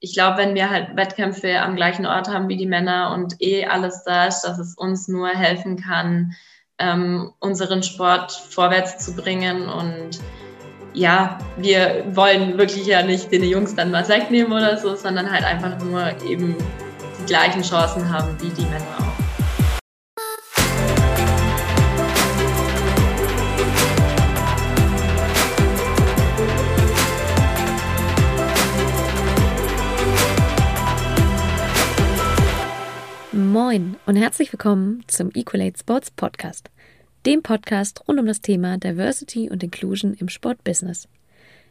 ich glaube, wenn wir halt Wettkämpfe am gleichen Ort haben wie die Männer und eh alles da ist, dass es uns nur helfen kann, ähm, unseren Sport vorwärts zu bringen. Und ja, wir wollen wirklich ja nicht den Jungs dann was wegnehmen oder so, sondern halt einfach nur eben die gleichen Chancen haben wie die Männer Moin und herzlich willkommen zum Equalate Sports Podcast, dem Podcast rund um das Thema Diversity und Inclusion im Sportbusiness.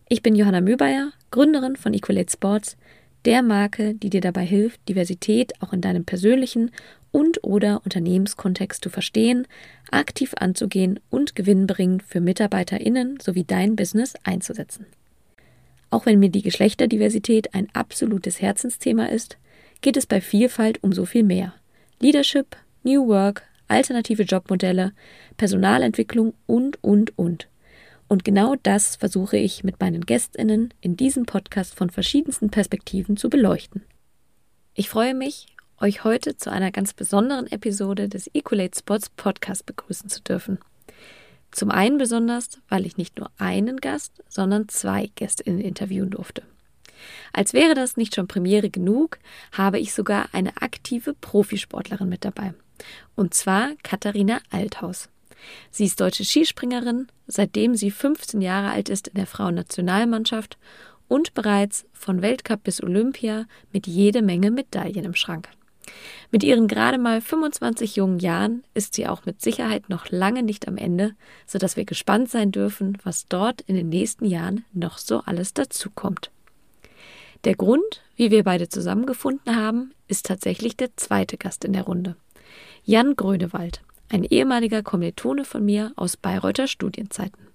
Ich bin Johanna Mühlbayer, Gründerin von Equalate Sports, der Marke, die dir dabei hilft, Diversität auch in deinem persönlichen und/oder Unternehmenskontext zu verstehen, aktiv anzugehen und gewinnbringend für MitarbeiterInnen sowie dein Business einzusetzen. Auch wenn mir die Geschlechterdiversität ein absolutes Herzensthema ist, geht es bei Vielfalt um so viel mehr. Leadership, New Work, alternative Jobmodelle, Personalentwicklung und, und, und. Und genau das versuche ich mit meinen Gästinnen in diesem Podcast von verschiedensten Perspektiven zu beleuchten. Ich freue mich, euch heute zu einer ganz besonderen Episode des Equalate Spots Podcast begrüßen zu dürfen. Zum einen besonders, weil ich nicht nur einen Gast, sondern zwei Gästinnen interviewen durfte. Als wäre das nicht schon Premiere genug, habe ich sogar eine aktive Profisportlerin mit dabei. Und zwar Katharina Althaus. Sie ist deutsche Skispringerin, seitdem sie 15 Jahre alt ist in der Frauennationalmannschaft und bereits von Weltcup bis Olympia mit jede Menge Medaillen im Schrank. Mit ihren gerade mal 25 jungen Jahren ist sie auch mit Sicherheit noch lange nicht am Ende, sodass wir gespannt sein dürfen, was dort in den nächsten Jahren noch so alles dazukommt. Der Grund, wie wir beide zusammengefunden haben, ist tatsächlich der zweite Gast in der Runde. Jan Grönewald, ein ehemaliger Kommilitone von mir aus Bayreuther Studienzeiten.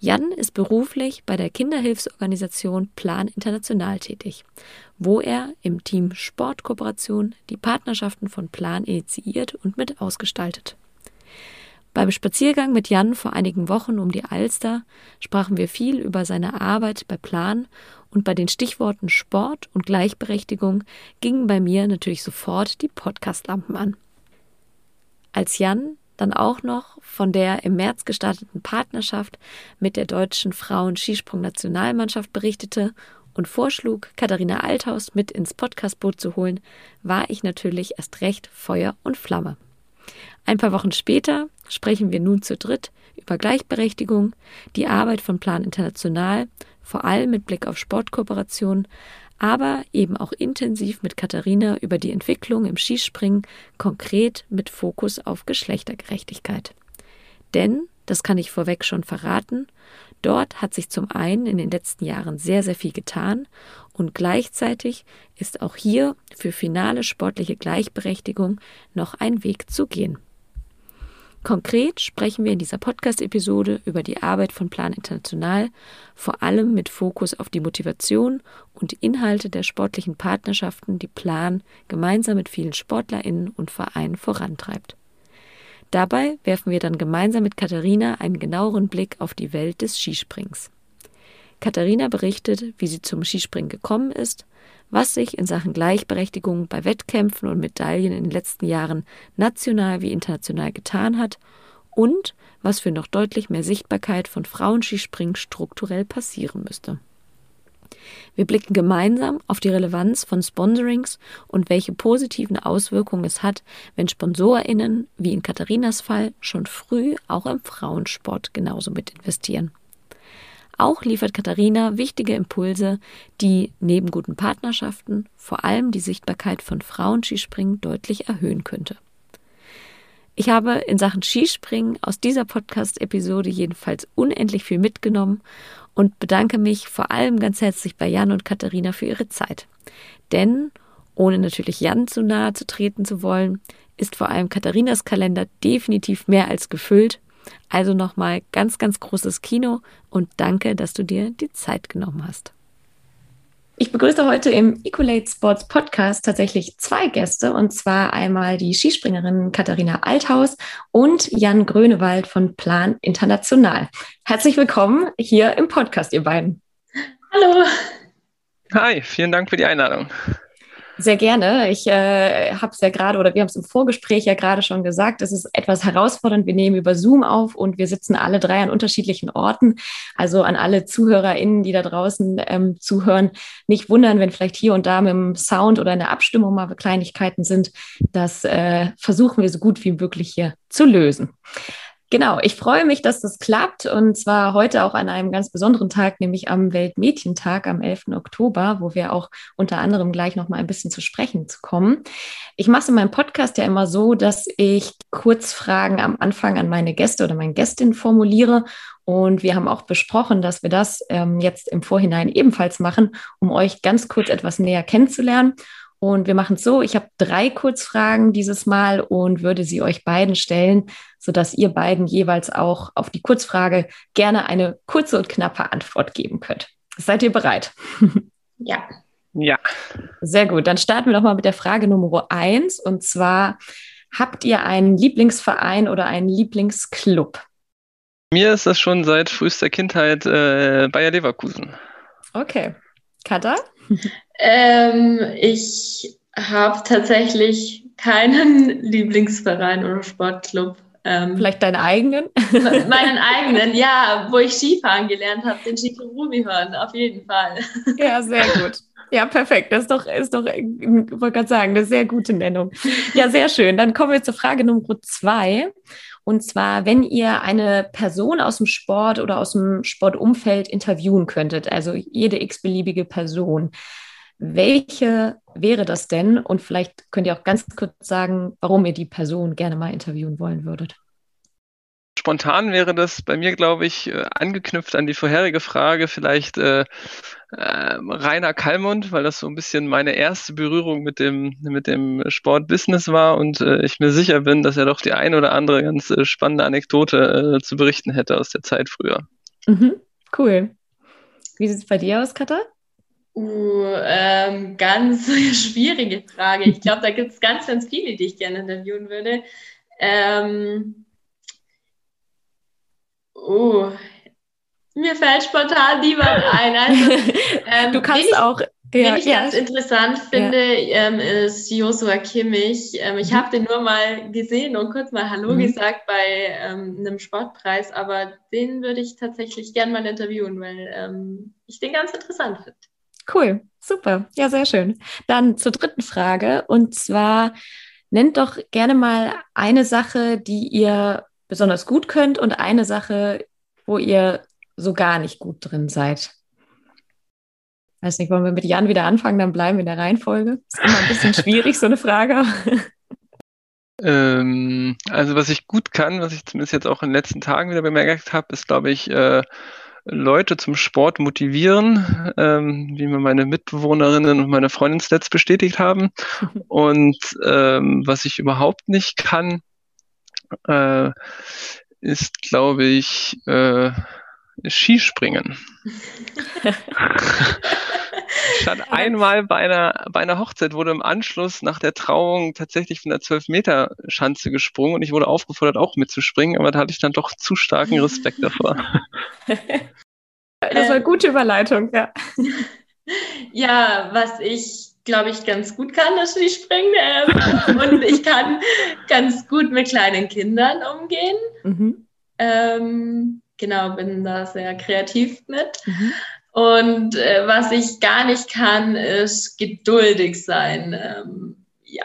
Jan ist beruflich bei der Kinderhilfsorganisation Plan International tätig, wo er im Team Sportkooperation die Partnerschaften von Plan initiiert und mit ausgestaltet. Beim Spaziergang mit Jan vor einigen Wochen um die Alster sprachen wir viel über seine Arbeit bei Plan und bei den Stichworten Sport und Gleichberechtigung gingen bei mir natürlich sofort die Podcastlampen an. Als Jan dann auch noch von der im März gestarteten Partnerschaft mit der deutschen Frauen-Skisprung-Nationalmannschaft berichtete und vorschlug, Katharina Althaus mit ins Podcastboot zu holen, war ich natürlich erst recht Feuer und Flamme. Ein paar Wochen später sprechen wir nun zu dritt über Gleichberechtigung, die Arbeit von Plan International, vor allem mit Blick auf Sportkooperation, aber eben auch intensiv mit Katharina über die Entwicklung im Skispringen, konkret mit Fokus auf Geschlechtergerechtigkeit. Denn, das kann ich vorweg schon verraten, dort hat sich zum einen in den letzten Jahren sehr, sehr viel getan und gleichzeitig ist auch hier für finale sportliche Gleichberechtigung noch ein Weg zu gehen. Konkret sprechen wir in dieser Podcast-Episode über die Arbeit von Plan International, vor allem mit Fokus auf die Motivation und Inhalte der sportlichen Partnerschaften, die Plan gemeinsam mit vielen SportlerInnen und Vereinen vorantreibt. Dabei werfen wir dann gemeinsam mit Katharina einen genaueren Blick auf die Welt des Skisprings. Katharina berichtet, wie sie zum Skispringen gekommen ist, was sich in Sachen Gleichberechtigung bei Wettkämpfen und Medaillen in den letzten Jahren national wie international getan hat und was für noch deutlich mehr Sichtbarkeit von Frauenskispringen strukturell passieren müsste. Wir blicken gemeinsam auf die Relevanz von Sponsorings und welche positiven Auswirkungen es hat, wenn SponsorInnen, wie in Katharinas Fall, schon früh auch im Frauensport genauso mit investieren. Auch liefert Katharina wichtige Impulse, die neben guten Partnerschaften vor allem die Sichtbarkeit von Frauen-Skispringen deutlich erhöhen könnte. Ich habe in Sachen Skispringen aus dieser Podcast-Episode jedenfalls unendlich viel mitgenommen und bedanke mich vor allem ganz herzlich bei Jan und Katharina für ihre Zeit. Denn, ohne natürlich Jan zu nahe zu treten zu wollen, ist vor allem Katharinas Kalender definitiv mehr als gefüllt also nochmal ganz, ganz großes Kino und danke, dass du dir die Zeit genommen hast. Ich begrüße heute im Ecolate Sports Podcast tatsächlich zwei Gäste und zwar einmal die Skispringerin Katharina Althaus und Jan Grönewald von Plan International. Herzlich willkommen hier im Podcast, ihr beiden. Hallo. Hi, vielen Dank für die Einladung. Sehr gerne. Ich äh, habe es ja gerade oder wir haben es im Vorgespräch ja gerade schon gesagt, es ist etwas herausfordernd. Wir nehmen über Zoom auf und wir sitzen alle drei an unterschiedlichen Orten. Also an alle ZuhörerInnen, die da draußen ähm, zuhören, nicht wundern, wenn vielleicht hier und da mit dem Sound oder in der Abstimmung mal Kleinigkeiten sind. Das äh, versuchen wir so gut wie möglich hier zu lösen. Genau, ich freue mich, dass das klappt und zwar heute auch an einem ganz besonderen Tag, nämlich am Weltmädchentag am 11. Oktober, wo wir auch unter anderem gleich noch mal ein bisschen zu sprechen kommen. Ich mache es in meinem Podcast ja immer so, dass ich Kurzfragen am Anfang an meine Gäste oder meine Gästin formuliere und wir haben auch besprochen, dass wir das ähm, jetzt im Vorhinein ebenfalls machen, um euch ganz kurz etwas näher kennenzulernen. Und wir machen es so, ich habe drei Kurzfragen dieses Mal und würde sie euch beiden stellen, sodass ihr beiden jeweils auch auf die Kurzfrage gerne eine kurze und knappe Antwort geben könnt. Seid ihr bereit? Ja. Ja. Sehr gut. Dann starten wir doch mal mit der Frage Nummer eins. Und zwar, habt ihr einen Lieblingsverein oder einen Lieblingsclub? Mir ist das schon seit frühester Kindheit äh, Bayer Leverkusen. Okay. Kata? Ähm, ich habe tatsächlich keinen Lieblingsverein oder Sportclub. Ähm, Vielleicht deinen eigenen? meinen eigenen, ja, wo ich Skifahren gelernt habe, den Skikurumi hören, auf jeden Fall. Ja, sehr gut. Ja, perfekt. Das ist doch, ist doch, ich wollte gerade sagen, eine sehr gute Nennung. Ja, sehr schön. Dann kommen wir zur Frage Nummer zwei. Und zwar, wenn ihr eine Person aus dem Sport oder aus dem Sportumfeld interviewen könntet, also jede x-beliebige Person, welche wäre das denn? Und vielleicht könnt ihr auch ganz kurz sagen, warum ihr die Person gerne mal interviewen wollen würdet. Spontan wäre das bei mir, glaube ich, äh, angeknüpft an die vorherige Frage, vielleicht äh, äh, Rainer Kallmund, weil das so ein bisschen meine erste Berührung mit dem, mit dem Sportbusiness war und äh, ich mir sicher bin, dass er doch die eine oder andere ganz äh, spannende Anekdote äh, zu berichten hätte aus der Zeit früher. Mhm, cool. Wie sieht es bei dir aus, Katha? Uh, ähm, ganz schwierige Frage. Ich glaube, da gibt es ganz, ganz viele, die ich gerne interviewen würde. Ähm, oh, mir fällt spontan niemand ein. Also, ähm, du kannst ich, auch. Ja, ich ja. ganz interessant finde, ja. ähm, ist Joshua Kimmich. Ähm, ich mhm. habe den nur mal gesehen und kurz mal Hallo mhm. gesagt bei ähm, einem Sportpreis, aber den würde ich tatsächlich gerne mal interviewen, weil ich den ganz interessant finde. Cool, super. Ja, sehr schön. Dann zur dritten Frage. Und zwar nennt doch gerne mal eine Sache, die ihr besonders gut könnt und eine Sache, wo ihr so gar nicht gut drin seid. Weiß nicht, wollen wir mit Jan wieder anfangen, dann bleiben wir in der Reihenfolge. Ist immer ein bisschen schwierig, so eine Frage. Ähm, also was ich gut kann, was ich zumindest jetzt auch in den letzten Tagen wieder bemerkt habe, ist, glaube ich, äh, Leute zum Sport motivieren, ähm, wie mir meine Mitbewohnerinnen und meine Freundin Stats bestätigt haben. Und ähm, was ich überhaupt nicht kann, äh, ist, glaube ich, äh, Skispringen. Ich stand einmal bei einer, bei einer Hochzeit, wurde im Anschluss nach der Trauung tatsächlich von der 12-Meter-Schanze gesprungen und ich wurde aufgefordert, auch mitzuspringen, aber da hatte ich dann doch zu starken Respekt davor. Das war eine gute Überleitung, ja. Ja, was ich glaube ich, ganz gut kann, das Skispringen. Ähm, und ich kann ganz gut mit kleinen Kindern umgehen. Mhm. Ähm, genau, bin da sehr kreativ mit. Mhm. Und äh, was ich gar nicht kann, ist geduldig sein. Ähm, ja.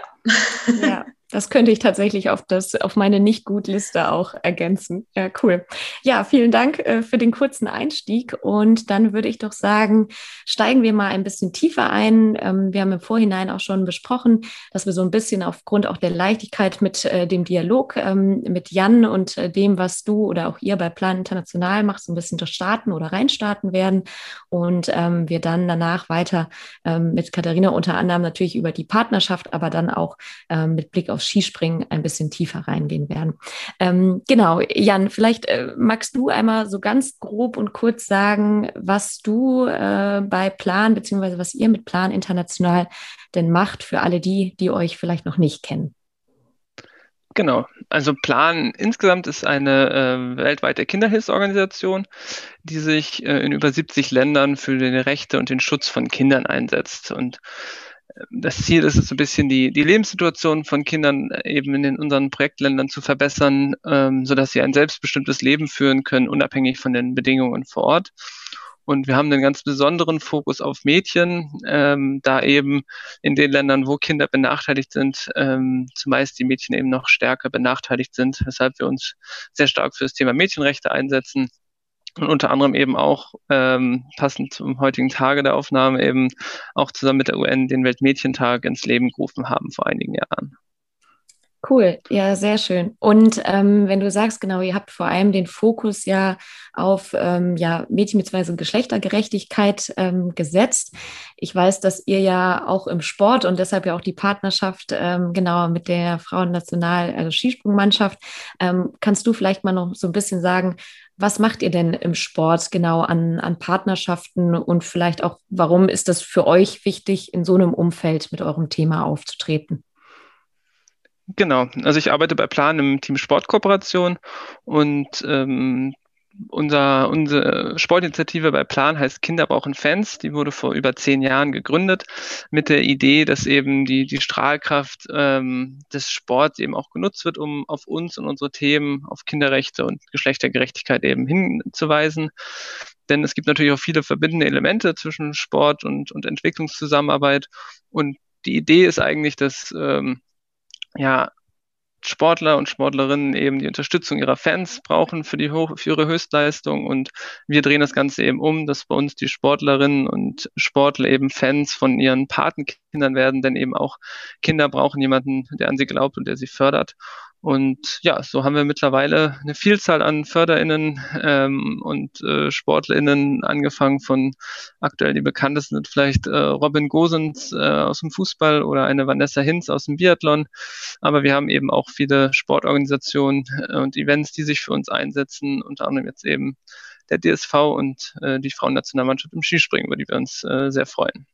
Ja. Das könnte ich tatsächlich auf, das, auf meine Nicht-Gut-Liste auch ergänzen. Ja, cool. Ja, vielen Dank äh, für den kurzen Einstieg. Und dann würde ich doch sagen, steigen wir mal ein bisschen tiefer ein. Ähm, wir haben im Vorhinein auch schon besprochen, dass wir so ein bisschen aufgrund auch der Leichtigkeit mit äh, dem Dialog ähm, mit Jan und äh, dem, was du oder auch ihr bei Plan International macht, so ein bisschen durchstarten oder reinstarten werden. Und ähm, wir dann danach weiter ähm, mit Katharina unter anderem natürlich über die Partnerschaft, aber dann auch ähm, mit Blick auf auf Skispringen ein bisschen tiefer reingehen werden. Ähm, genau, Jan, vielleicht äh, magst du einmal so ganz grob und kurz sagen, was du äh, bei Plan beziehungsweise was ihr mit Plan international denn macht für alle die, die euch vielleicht noch nicht kennen. Genau. Also Plan insgesamt ist eine äh, weltweite Kinderhilfsorganisation, die sich äh, in über 70 Ländern für die Rechte und den Schutz von Kindern einsetzt. Und das Ziel ist es, ein bisschen die, die Lebenssituation von Kindern äh, eben in den, unseren Projektländern zu verbessern, ähm, sodass sie ein selbstbestimmtes Leben führen können, unabhängig von den Bedingungen vor Ort. Und wir haben einen ganz besonderen Fokus auf Mädchen, ähm, da eben in den Ländern, wo Kinder benachteiligt sind, ähm, zumeist die Mädchen eben noch stärker benachteiligt sind, weshalb wir uns sehr stark für das Thema Mädchenrechte einsetzen und unter anderem eben auch ähm, passend zum heutigen Tage der Aufnahme eben auch zusammen mit der UN den Weltmädchentag ins Leben gerufen haben vor einigen Jahren. Cool, ja, sehr schön. Und ähm, wenn du sagst, genau, ihr habt vor allem den Fokus ja auf ähm, ja, Mädchen- bzw. Geschlechtergerechtigkeit ähm, gesetzt. Ich weiß, dass ihr ja auch im Sport und deshalb ja auch die Partnerschaft ähm, genau mit der Frauennational, also Skisprungmannschaft. Ähm, kannst du vielleicht mal noch so ein bisschen sagen, was macht ihr denn im Sport genau an, an Partnerschaften und vielleicht auch, warum ist das für euch wichtig, in so einem Umfeld mit eurem Thema aufzutreten? Genau, also ich arbeite bei Plan im Team Sportkooperation und ähm, unser, unsere Sportinitiative bei Plan heißt Kinder brauchen Fans. Die wurde vor über zehn Jahren gegründet mit der Idee, dass eben die, die Strahlkraft ähm, des Sports eben auch genutzt wird, um auf uns und unsere Themen, auf Kinderrechte und Geschlechtergerechtigkeit eben hinzuweisen. Denn es gibt natürlich auch viele verbindende Elemente zwischen Sport und, und Entwicklungszusammenarbeit. Und die Idee ist eigentlich, dass ähm, ja, Sportler und Sportlerinnen eben die Unterstützung ihrer Fans brauchen für, die Hoch für ihre Höchstleistung. Und wir drehen das Ganze eben um, dass bei uns die Sportlerinnen und Sportler eben Fans von ihren Patenkindern werden, denn eben auch Kinder brauchen jemanden, der an sie glaubt und der sie fördert. Und ja, so haben wir mittlerweile eine Vielzahl an FörderInnen ähm, und äh, SportlerInnen, angefangen von aktuell die bekanntesten sind vielleicht äh, Robin Gosens äh, aus dem Fußball oder eine Vanessa Hinz aus dem Biathlon. Aber wir haben eben auch viele Sportorganisationen äh, und Events, die sich für uns einsetzen, unter anderem jetzt eben der DSV und äh, die Frauennationalmannschaft im Skispringen, über die wir uns äh, sehr freuen.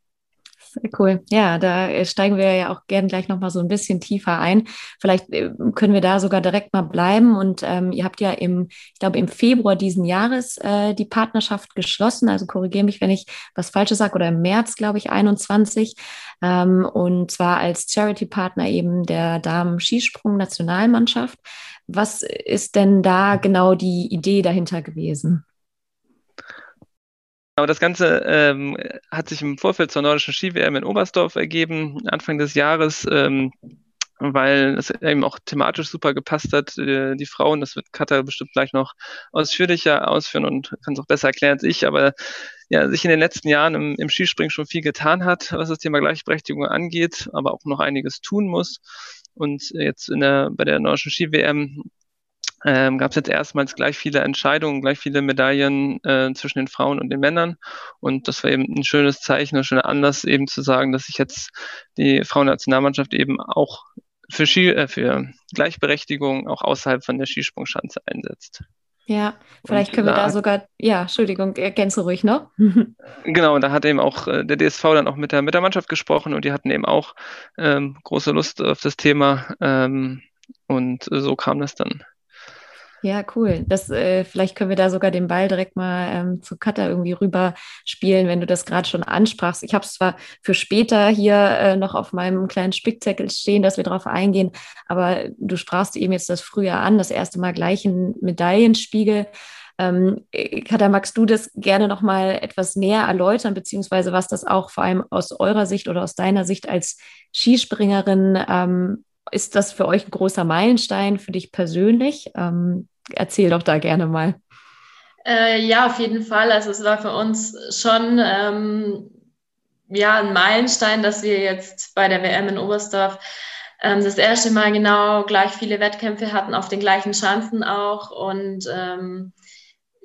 Cool. Ja, da äh, steigen wir ja auch gerne gleich nochmal so ein bisschen tiefer ein. Vielleicht äh, können wir da sogar direkt mal bleiben. Und ähm, ihr habt ja im, ich glaube, im Februar diesen Jahres äh, die Partnerschaft geschlossen. Also korrigiere mich, wenn ich was Falsches sage, oder im März, glaube ich, 21. Ähm, und zwar als Charity-Partner eben der Damen-Skisprung-Nationalmannschaft. Was ist denn da genau die Idee dahinter gewesen? Aber das Ganze ähm, hat sich im Vorfeld zur nordischen Ski-WM in Oberstdorf ergeben, Anfang des Jahres, ähm, weil es eben auch thematisch super gepasst hat. Äh, die Frauen, das wird Katha bestimmt gleich noch ausführlicher ausführen und kann es auch besser erklären als ich, aber ja, sich in den letzten Jahren im, im Skispringen schon viel getan hat, was das Thema Gleichberechtigung angeht, aber auch noch einiges tun muss. Und jetzt in der, bei der nordischen Ski-WM ähm, gab es jetzt erstmals gleich viele Entscheidungen, gleich viele Medaillen äh, zwischen den Frauen und den Männern. Und das war eben ein schönes Zeichen, ein schöner Anlass eben zu sagen, dass sich jetzt die Frauennationalmannschaft eben auch für, Ski, äh, für Gleichberechtigung auch außerhalb von der Skisprungschanze einsetzt. Ja, vielleicht und können wir da, da sogar, ja, Entschuldigung, ergänze ruhig noch. genau, da hat eben auch äh, der DSV dann auch mit der, mit der Mannschaft gesprochen und die hatten eben auch ähm, große Lust auf das Thema. Ähm, und so kam das dann. Ja, cool. Das, äh, vielleicht können wir da sogar den Ball direkt mal ähm, zu Katha irgendwie rüber spielen, wenn du das gerade schon ansprachst. Ich habe es zwar für später hier äh, noch auf meinem kleinen Spickzettel stehen, dass wir darauf eingehen, aber du sprachst eben jetzt das früher an, das erste Mal gleich ein Medaillenspiegel. Ähm, Katha, magst du das gerne noch mal etwas näher erläutern, beziehungsweise was das auch vor allem aus eurer Sicht oder aus deiner Sicht als Skispringerin ähm, ist das für euch ein großer Meilenstein für dich persönlich? Ähm, erzähl doch da gerne mal. Äh, ja, auf jeden Fall. Also es war für uns schon ähm, ja, ein Meilenstein, dass wir jetzt bei der WM in Oberstdorf ähm, das erste Mal genau gleich viele Wettkämpfe hatten, auf den gleichen Chancen auch. Und ähm,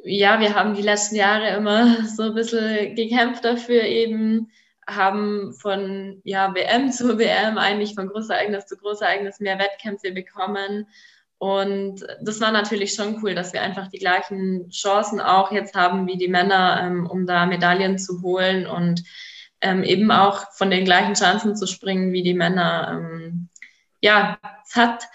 ja, wir haben die letzten Jahre immer so ein bisschen gekämpft dafür, eben haben von ja, WM zu WM eigentlich von Großereignis zu Großereignis mehr Wettkämpfe bekommen und das war natürlich schon cool, dass wir einfach die gleichen Chancen auch jetzt haben wie die Männer, ähm, um da Medaillen zu holen und ähm, eben auch von den gleichen Chancen zu springen wie die Männer. Ähm, ja, es hat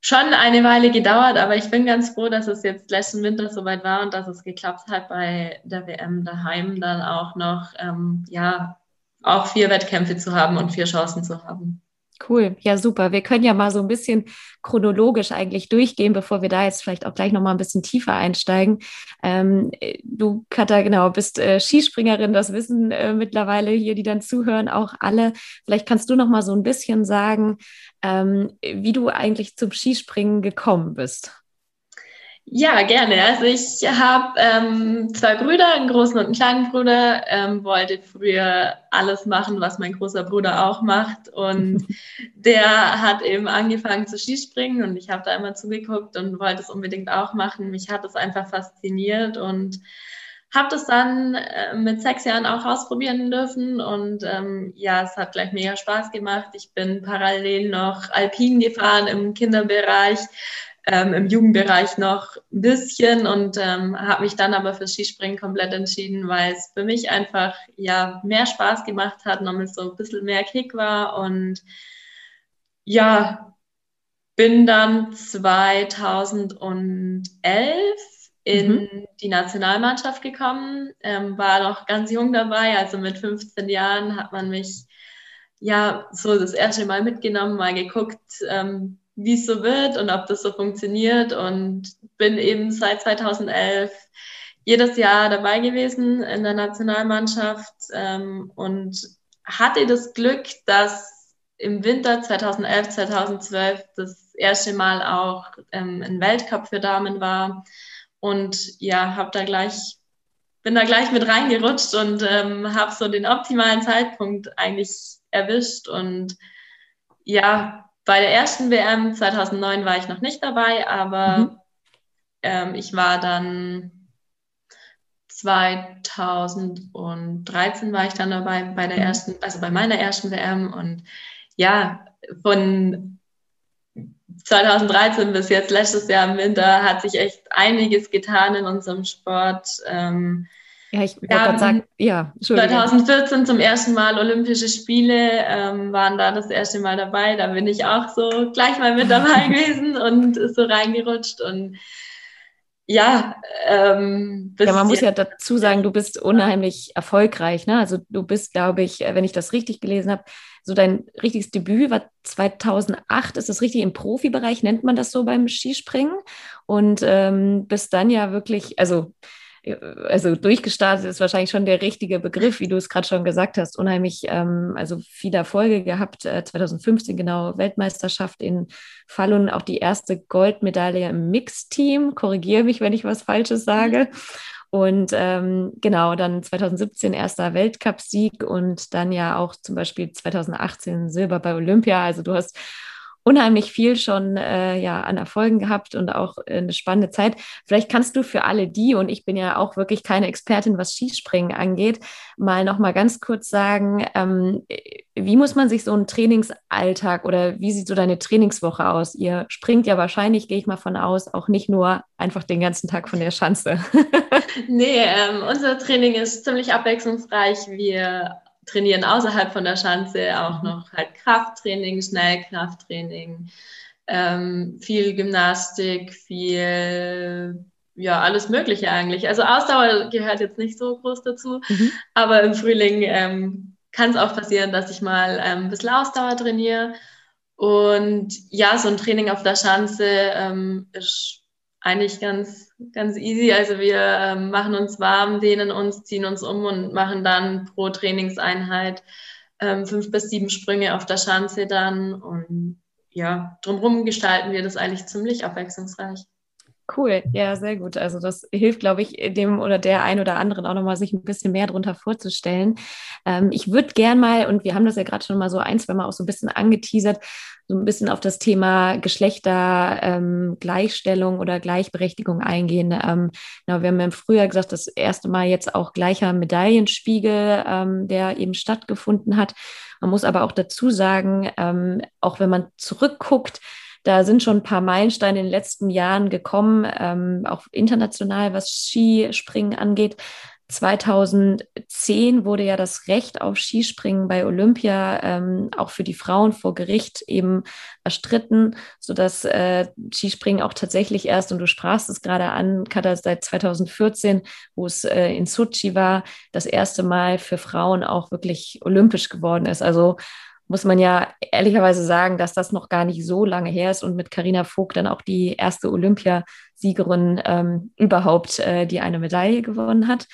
schon eine Weile gedauert, aber ich bin ganz froh, dass es jetzt letzten Winter soweit war und dass es geklappt hat, bei der WM daheim dann auch noch, ähm, ja, auch vier Wettkämpfe zu haben und vier Chancen zu haben. Cool, ja super. Wir können ja mal so ein bisschen chronologisch eigentlich durchgehen, bevor wir da jetzt vielleicht auch gleich noch mal ein bisschen tiefer einsteigen. Ähm, du, Katha, genau, bist äh, Skispringerin, das wissen äh, mittlerweile hier, die dann zuhören, auch alle. Vielleicht kannst du noch mal so ein bisschen sagen, ähm, wie du eigentlich zum Skispringen gekommen bist. Ja, gerne. Also ich habe ähm, zwei Brüder, einen großen und einen kleinen Bruder, ähm, wollte früher alles machen, was mein großer Bruder auch macht. Und der hat eben angefangen zu Skispringen und ich habe da immer zugeguckt und wollte es unbedingt auch machen. Mich hat es einfach fasziniert und habe das dann äh, mit sechs Jahren auch ausprobieren dürfen und ähm, ja, es hat gleich mega Spaß gemacht. Ich bin parallel noch Alpin gefahren im Kinderbereich, ähm, im Jugendbereich noch ein bisschen und ähm, habe mich dann aber für Skispringen komplett entschieden, weil es für mich einfach ja mehr Spaß gemacht hat, nochmal so ein bisschen mehr Kick war und ja, bin dann 2011 in mhm. die Nationalmannschaft gekommen, ähm, war noch ganz jung dabei, also mit 15 Jahren hat man mich ja so das erste Mal mitgenommen, mal geguckt, ähm, wie es so wird und ob das so funktioniert und bin eben seit 2011 jedes Jahr dabei gewesen in der Nationalmannschaft ähm, und hatte das Glück, dass im Winter 2011, 2012 das erste Mal auch ähm, ein Weltcup für Damen war. Und ja, habe da gleich bin da gleich mit reingerutscht und ähm, habe so den optimalen Zeitpunkt eigentlich erwischt und ja, bei der ersten WM 2009 war ich noch nicht dabei, aber mhm. ähm, ich war dann 2013 war ich dann dabei bei der mhm. ersten, also bei meiner ersten WM und ja, von 2013 bis jetzt letztes Jahr im Winter hat sich echt einiges getan in unserem Sport. Ähm, ja, ich wollte gerade sagen, ja, 2014 zum ersten Mal Olympische Spiele, ähm, waren da das erste Mal dabei. Da bin ich auch so gleich mal mit dabei gewesen und so reingerutscht. Und ja, ähm, ja, man muss ja dazu sagen, du bist unheimlich erfolgreich. Ne? Also du bist, glaube ich, wenn ich das richtig gelesen habe, so dein richtiges Debüt war 2008, ist das richtig im Profibereich, nennt man das so beim Skispringen? Und ähm, bist dann ja wirklich, also also durchgestartet ist wahrscheinlich schon der richtige Begriff, wie du es gerade schon gesagt hast. Unheimlich, ähm, also viele Erfolge gehabt. Äh, 2015 genau Weltmeisterschaft in Falun, auch die erste Goldmedaille im Mixteam. Korrigiere mich, wenn ich was Falsches sage. Und ähm, genau, dann 2017 erster Weltcupsieg und dann ja auch zum Beispiel 2018 Silber bei Olympia. Also du hast unheimlich viel schon äh, ja, an Erfolgen gehabt und auch eine spannende Zeit. Vielleicht kannst du für alle die, und ich bin ja auch wirklich keine Expertin, was Skispringen angeht, mal noch mal ganz kurz sagen, ähm, wie muss man sich so einen Trainingsalltag oder wie sieht so deine Trainingswoche aus? Ihr springt ja wahrscheinlich, gehe ich mal von aus, auch nicht nur einfach den ganzen Tag von der Schanze. nee, ähm, unser Training ist ziemlich abwechslungsreich. Wir trainieren außerhalb von der Schanze auch mhm. noch halt Krafttraining, Schnellkrafttraining, ähm, viel Gymnastik, viel ja, alles Mögliche eigentlich. Also Ausdauer gehört jetzt nicht so groß dazu, mhm. aber im Frühling ähm, kann es auch passieren, dass ich mal ähm, ein bisschen Ausdauer trainiere. Und ja, so ein Training auf der Schanze ähm, ist eigentlich ganz, ganz easy. Also wir ähm, machen uns warm, dehnen uns, ziehen uns um und machen dann pro Trainingseinheit ähm, fünf bis sieben Sprünge auf der Schanze dann. Und ja, drumherum gestalten wir das eigentlich ziemlich abwechslungsreich. Cool, ja, sehr gut. Also das hilft, glaube ich, dem oder der ein oder anderen auch nochmal sich ein bisschen mehr darunter vorzustellen. Ähm, ich würde gern mal, und wir haben das ja gerade schon mal so ein, zwei Mal auch so ein bisschen angeteasert, so ein bisschen auf das Thema Geschlechtergleichstellung ähm, oder Gleichberechtigung eingehen. Ähm, genau, wir haben ja im Frühjahr gesagt, das erste Mal jetzt auch gleicher Medaillenspiegel, ähm, der eben stattgefunden hat. Man muss aber auch dazu sagen, ähm, auch wenn man zurückguckt, da sind schon ein paar Meilensteine in den letzten Jahren gekommen, ähm, auch international, was Skispringen angeht. 2010 wurde ja das Recht auf Skispringen bei Olympia ähm, auch für die Frauen vor Gericht eben erstritten, sodass äh, Skispringen auch tatsächlich erst, und du sprachst es gerade an, Katha, seit 2014, wo es äh, in Sochi war, das erste Mal für Frauen auch wirklich olympisch geworden ist. Also muss man ja ehrlicherweise sagen, dass das noch gar nicht so lange her ist und mit Karina Vogt dann auch die erste Olympiasiegerin ähm, überhaupt, äh, die eine Medaille gewonnen hat.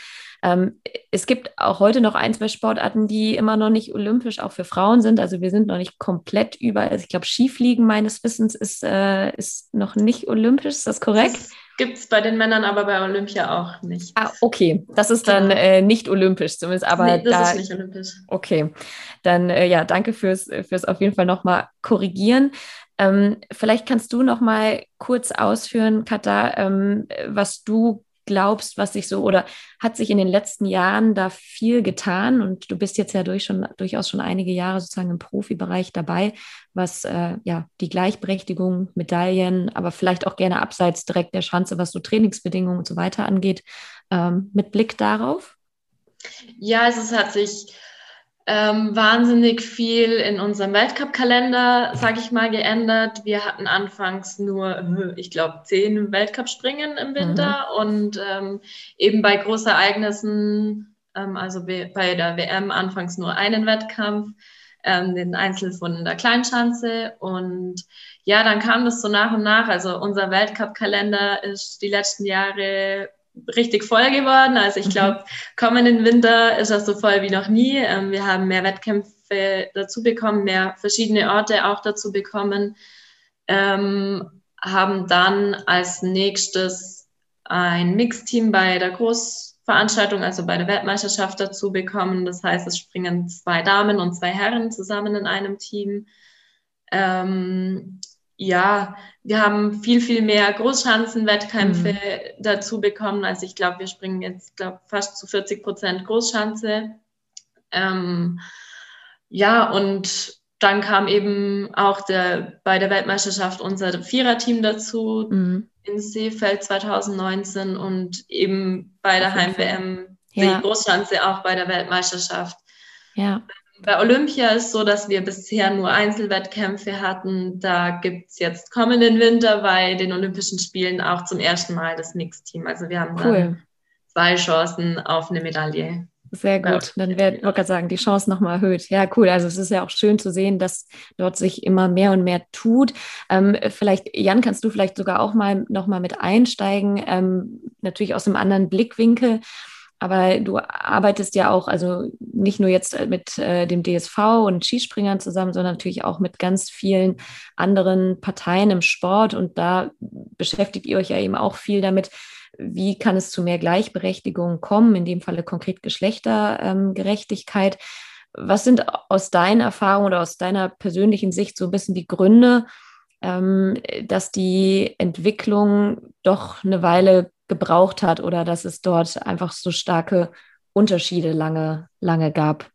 Ähm, es gibt auch heute noch ein, zwei Sportarten, die immer noch nicht olympisch auch für Frauen sind. Also wir sind noch nicht komplett überall. Also ich glaube, Skifliegen meines Wissens ist, äh, ist noch nicht olympisch. Ist das korrekt? Das Gibt es bei den Männern aber bei Olympia auch nicht. Ah, okay. Das ist dann genau. äh, nicht olympisch zumindest. Aber nee, das da, ist nicht olympisch. Okay. Dann äh, ja, danke fürs, fürs auf jeden Fall nochmal korrigieren. Ähm, vielleicht kannst du noch mal kurz ausführen, Katha, ähm, was du glaubst, was sich so oder hat sich in den letzten Jahren da viel getan und du bist jetzt ja durch schon, durchaus schon einige Jahre sozusagen im Profibereich dabei, was äh, ja die Gleichberechtigung, Medaillen, aber vielleicht auch gerne abseits direkt der Schanze, was so Trainingsbedingungen und so weiter angeht, ähm, mit Blick darauf? Ja, es hat sich ähm, wahnsinnig viel in unserem Weltcup-Kalender, sage ich mal, geändert. Wir hatten anfangs nur, äh, ich glaube, zehn Weltcup-Springen im Winter mhm. und ähm, eben bei Großereignissen, ähm, also bei der WM anfangs nur einen Wettkampf, ähm, den Einzel von der Kleinschanze und ja, dann kam das so nach und nach. Also unser Weltcup-Kalender ist die letzten Jahre richtig voll geworden. Also ich glaube, mhm. kommenden Winter ist das so voll wie noch nie. Ähm, wir haben mehr Wettkämpfe dazu bekommen, mehr verschiedene Orte auch dazu bekommen. Ähm, haben dann als nächstes ein Mixteam bei der Großveranstaltung, also bei der Weltmeisterschaft dazu bekommen. Das heißt, es springen zwei Damen und zwei Herren zusammen in einem Team. Ähm, ja, wir haben viel, viel mehr Großschanzenwettkämpfe mhm. dazu bekommen. Also ich glaube, wir springen jetzt, glaube fast zu 40 Prozent Großschanze. Ähm, ja, und dann kam eben auch der, bei der Weltmeisterschaft unser Viererteam dazu mhm. in Seefeld 2019 und eben bei der Heim-WM ja. die Großschanze auch bei der Weltmeisterschaft. Ja. Bei Olympia ist so, dass wir bisher nur Einzelwettkämpfe hatten. Da gibt es jetzt kommenden Winter bei den Olympischen Spielen auch zum ersten Mal das Mixteam. Also wir haben cool. zwei Chancen auf eine Medaille. Sehr gut. Dann wäre ich gerade sagen, die Chance nochmal erhöht. Ja, cool. Also es ist ja auch schön zu sehen, dass dort sich immer mehr und mehr tut. Ähm, vielleicht, Jan, kannst du vielleicht sogar auch mal nochmal mit einsteigen, ähm, natürlich aus einem anderen Blickwinkel. Aber du arbeitest ja auch, also nicht nur jetzt mit äh, dem DSV und Skispringern zusammen, sondern natürlich auch mit ganz vielen anderen Parteien im Sport. Und da beschäftigt ihr euch ja eben auch viel damit, wie kann es zu mehr Gleichberechtigung kommen, in dem Falle konkret Geschlechtergerechtigkeit. Ähm, Was sind aus deiner Erfahrung oder aus deiner persönlichen Sicht so ein bisschen die Gründe, ähm, dass die Entwicklung doch eine Weile gebraucht hat oder dass es dort einfach so starke Unterschiede lange, lange gab?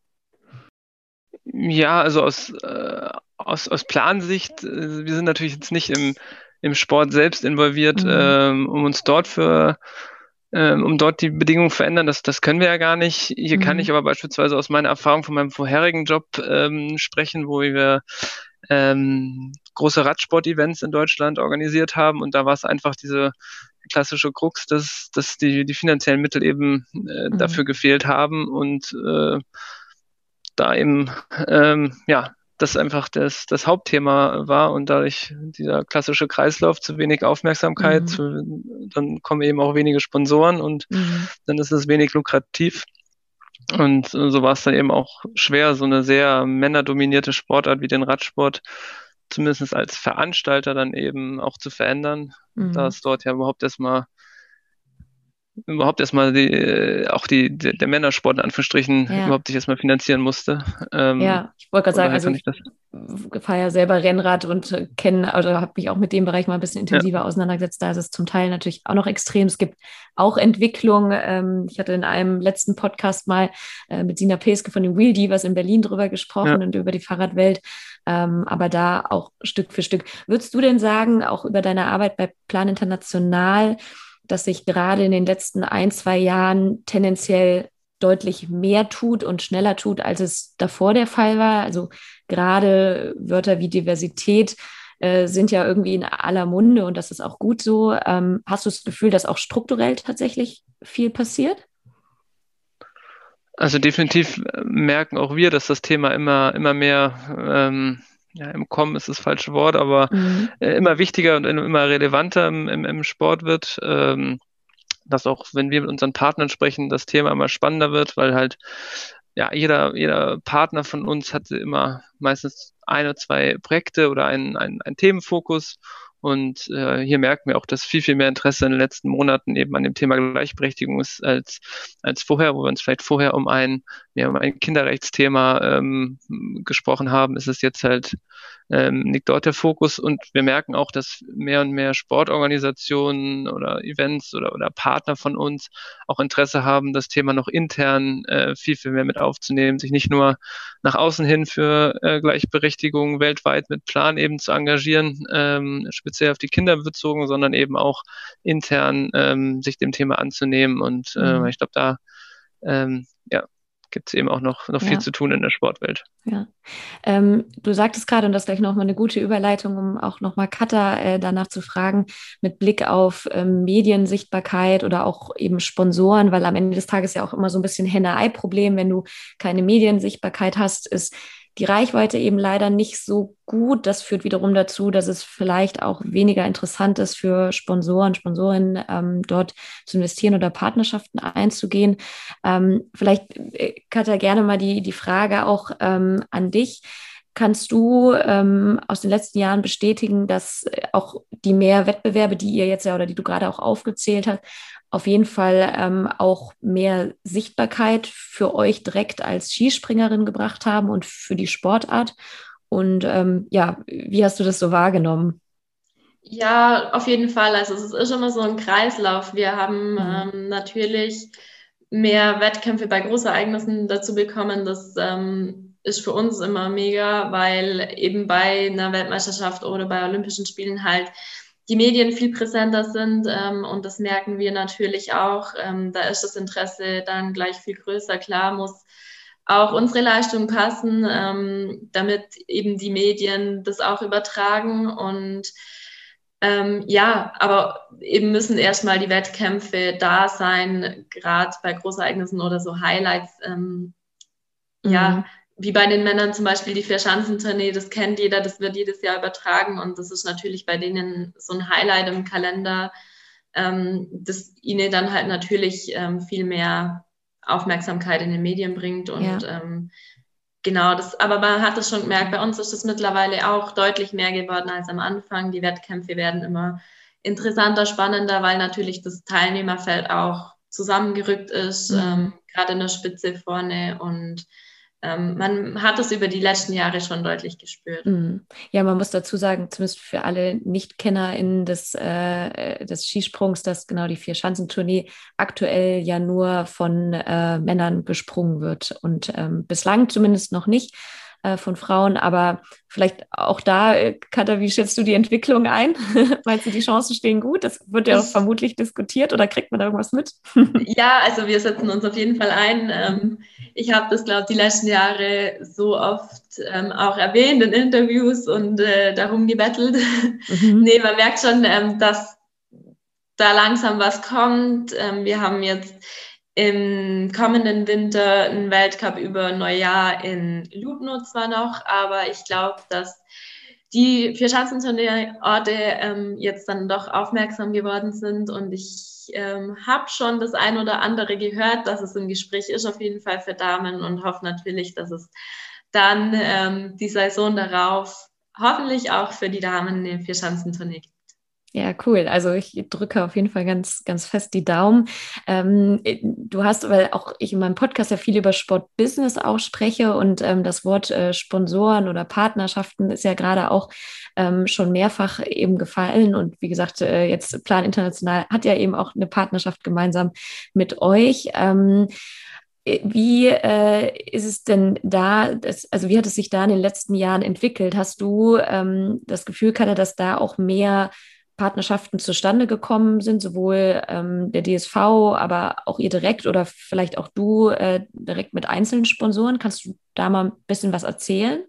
Ja, also aus, äh, aus, aus Plansicht, äh, wir sind natürlich jetzt nicht im, im Sport selbst involviert, mhm. ähm, um uns dort für ähm, um dort die Bedingungen verändern, das, das können wir ja gar nicht. Hier mhm. kann ich aber beispielsweise aus meiner Erfahrung von meinem vorherigen Job ähm, sprechen, wo wir ähm, große Radsport-Events in Deutschland organisiert haben und da war es einfach diese klassische Krux, dass, dass die, die finanziellen Mittel eben äh, mhm. dafür gefehlt haben und äh, da eben, ähm, ja, das einfach das, das Hauptthema war und dadurch dieser klassische Kreislauf zu wenig Aufmerksamkeit, mhm. zu, dann kommen eben auch wenige Sponsoren und mhm. dann ist es wenig lukrativ. Und so war es dann eben auch schwer, so eine sehr männerdominierte Sportart wie den Radsport zumindest als Veranstalter dann eben auch zu verändern, mhm. da es dort ja überhaupt erstmal überhaupt erstmal die, äh, auch die, der, Männersport in Anführungsstrichen ja. überhaupt sich erstmal finanzieren musste. Ähm, ja, ich wollte gerade sagen, also ich, ich fahre ja selber Rennrad und kenne, oder habe mich auch mit dem Bereich mal ein bisschen intensiver ja. auseinandergesetzt. Da ist es zum Teil natürlich auch noch extrem. Es gibt auch Entwicklung. Ähm, ich hatte in einem letzten Podcast mal äh, mit Sina Peske von dem Wheel was in Berlin drüber gesprochen ja. und über die Fahrradwelt. Ähm, aber da auch Stück für Stück. Würdest du denn sagen, auch über deine Arbeit bei Plan International, dass sich gerade in den letzten ein, zwei Jahren tendenziell deutlich mehr tut und schneller tut, als es davor der Fall war. Also gerade Wörter wie Diversität äh, sind ja irgendwie in aller Munde und das ist auch gut so. Ähm, hast du das Gefühl, dass auch strukturell tatsächlich viel passiert? Also definitiv merken auch wir, dass das Thema immer, immer mehr ähm, ja, im Kommen ist das falsche Wort, aber mhm. äh, immer wichtiger und immer relevanter im, im, im Sport wird. Ähm, dass auch, wenn wir mit unseren Partnern sprechen, das Thema immer spannender wird, weil halt ja jeder, jeder Partner von uns hatte immer meistens ein oder zwei Projekte oder einen, einen, einen Themenfokus und äh, hier merken wir auch, dass viel, viel mehr Interesse in den letzten Monaten eben an dem Thema Gleichberechtigung ist als, als vorher, wo wir uns vielleicht vorher um ein, ja, um ein Kinderrechtsthema ähm, gesprochen haben, ist es jetzt halt ähm, liegt dort der Fokus und wir merken auch, dass mehr und mehr Sportorganisationen oder Events oder, oder Partner von uns auch Interesse haben, das Thema noch intern äh, viel, viel mehr mit aufzunehmen, sich nicht nur nach außen hin für äh, Gleichberechtigung weltweit mit Plan eben zu engagieren, ähm, speziell auf die Kinder bezogen, sondern eben auch intern ähm, sich dem Thema anzunehmen und äh, mhm. ich glaube, da ähm, gibt es eben auch noch, noch viel zu tun in der Sportwelt. Ja. Ähm, du sagtest gerade, und das ist gleich nochmal eine gute Überleitung, um auch nochmal Katha äh, danach zu fragen, mit Blick auf ähm, Mediensichtbarkeit oder auch eben Sponsoren, weil am Ende des Tages ja auch immer so ein bisschen Henne-Ei-Problem, wenn du keine Mediensichtbarkeit hast, ist die Reichweite eben leider nicht so gut. Das führt wiederum dazu, dass es vielleicht auch weniger interessant ist für Sponsoren, Sponsorinnen, ähm, dort zu investieren oder Partnerschaften einzugehen. Ähm, vielleicht, äh, Katja, gerne mal die, die Frage auch ähm, an dich. Kannst du ähm, aus den letzten Jahren bestätigen, dass äh, auch die mehr Wettbewerbe, die ihr jetzt ja oder die du gerade auch aufgezählt hast, auf jeden Fall ähm, auch mehr Sichtbarkeit für euch direkt als Skispringerin gebracht haben und für die Sportart. Und ähm, ja, wie hast du das so wahrgenommen? Ja, auf jeden Fall. Also es ist immer so ein Kreislauf. Wir haben mhm. ähm, natürlich mehr Wettkämpfe bei Großereignissen dazu bekommen. Das ähm, ist für uns immer mega, weil eben bei einer Weltmeisterschaft oder bei Olympischen Spielen halt die Medien viel präsenter sind ähm, und das merken wir natürlich auch. Ähm, da ist das Interesse dann gleich viel größer. Klar muss auch unsere Leistung passen, ähm, damit eben die Medien das auch übertragen und ähm, ja, aber eben müssen erstmal die Wettkämpfe da sein, gerade bei Großereignissen oder so Highlights. Ähm, mhm. Ja, wie bei den Männern zum Beispiel die Vierschanzentournee, das kennt jeder, das wird jedes Jahr übertragen und das ist natürlich bei denen so ein Highlight im Kalender, ähm, das ihnen dann halt natürlich ähm, viel mehr Aufmerksamkeit in den Medien bringt und ja. ähm, genau das, aber man hat es schon gemerkt, bei uns ist es mittlerweile auch deutlich mehr geworden als am Anfang. Die Wettkämpfe werden immer interessanter, spannender, weil natürlich das Teilnehmerfeld auch zusammengerückt ist, mhm. ähm, gerade in der Spitze vorne und ähm, man hat es über die letzten Jahre schon deutlich gespürt. Mhm. Ja, man muss dazu sagen, zumindest für alle NichtkennerInnen des, äh, des Skisprungs, dass genau die Vier-Schanzentournee aktuell ja nur von äh, Männern gesprungen wird und ähm, bislang zumindest noch nicht äh, von Frauen. Aber vielleicht auch da, äh, Katha, wie schätzt du die Entwicklung ein? Meinst du, die Chancen stehen gut? Das wird ja vermutlich diskutiert oder kriegt man da irgendwas mit? ja, also wir setzen uns auf jeden Fall ein. Ähm, ich habe das, glaube ich, die letzten Jahre so oft ähm, auch erwähnt in Interviews und äh, darum gebettelt. Mhm. nee, man merkt schon, ähm, dass da langsam was kommt. Wir haben jetzt im kommenden Winter ein Weltcup über Neujahr in Lubno zwar noch, aber ich glaube, dass die vier Schanzenturnier-Orte ähm, jetzt dann doch aufmerksam geworden sind und ich ähm, habe schon das ein oder andere gehört, dass es im Gespräch ist auf jeden Fall für Damen und hoffe natürlich, dass es dann ähm, die Saison darauf hoffentlich auch für die Damen eine Vierschanzentournee gibt. Ja, cool. Also ich drücke auf jeden Fall ganz, ganz fest die Daumen. Ähm, du hast, weil auch ich in meinem Podcast ja viel über Sportbusiness auch spreche und ähm, das Wort äh, Sponsoren oder Partnerschaften ist ja gerade auch ähm, schon mehrfach eben gefallen. Und wie gesagt, äh, jetzt Plan International hat ja eben auch eine Partnerschaft gemeinsam mit euch. Ähm, wie äh, ist es denn da, das, also wie hat es sich da in den letzten Jahren entwickelt? Hast du ähm, das Gefühl, Katja, dass da auch mehr Partnerschaften zustande gekommen sind, sowohl ähm, der DSV, aber auch ihr direkt oder vielleicht auch du äh, direkt mit einzelnen Sponsoren. Kannst du da mal ein bisschen was erzählen?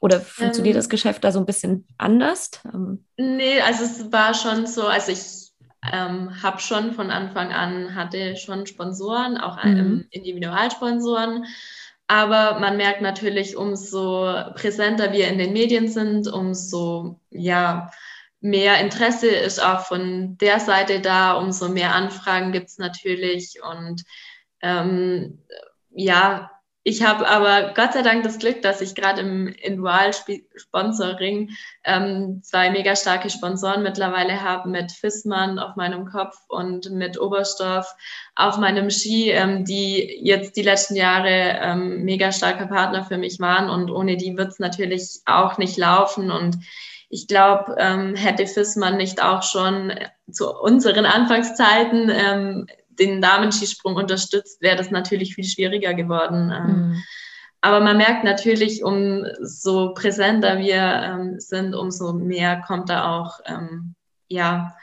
Oder funktioniert ähm, das Geschäft da so ein bisschen anders? Ähm, nee, also es war schon so, also ich ähm, habe schon von Anfang an, hatte schon Sponsoren, auch mhm. Individualsponsoren. Aber man merkt natürlich, umso präsenter wir in den Medien sind, umso ja, mehr Interesse ist auch von der Seite da, umso mehr Anfragen gibt es natürlich. Und ähm, ja, ich habe aber Gott sei Dank das Glück, dass ich gerade im Individual-Sponsoring ähm, zwei mega starke Sponsoren mittlerweile habe mit Fissmann auf meinem Kopf und mit Oberstoff auf meinem Ski, ähm, die jetzt die letzten Jahre ähm, mega starker Partner für mich waren und ohne die wird es natürlich auch nicht laufen und ich glaube, ähm, hätte Fissmann nicht auch schon zu unseren Anfangszeiten ähm, den Damenskisprung unterstützt, wäre das natürlich viel schwieriger geworden. Ähm, mhm. Aber man merkt natürlich, umso präsenter wir ähm, sind, umso mehr kommt da auch ähm, ja,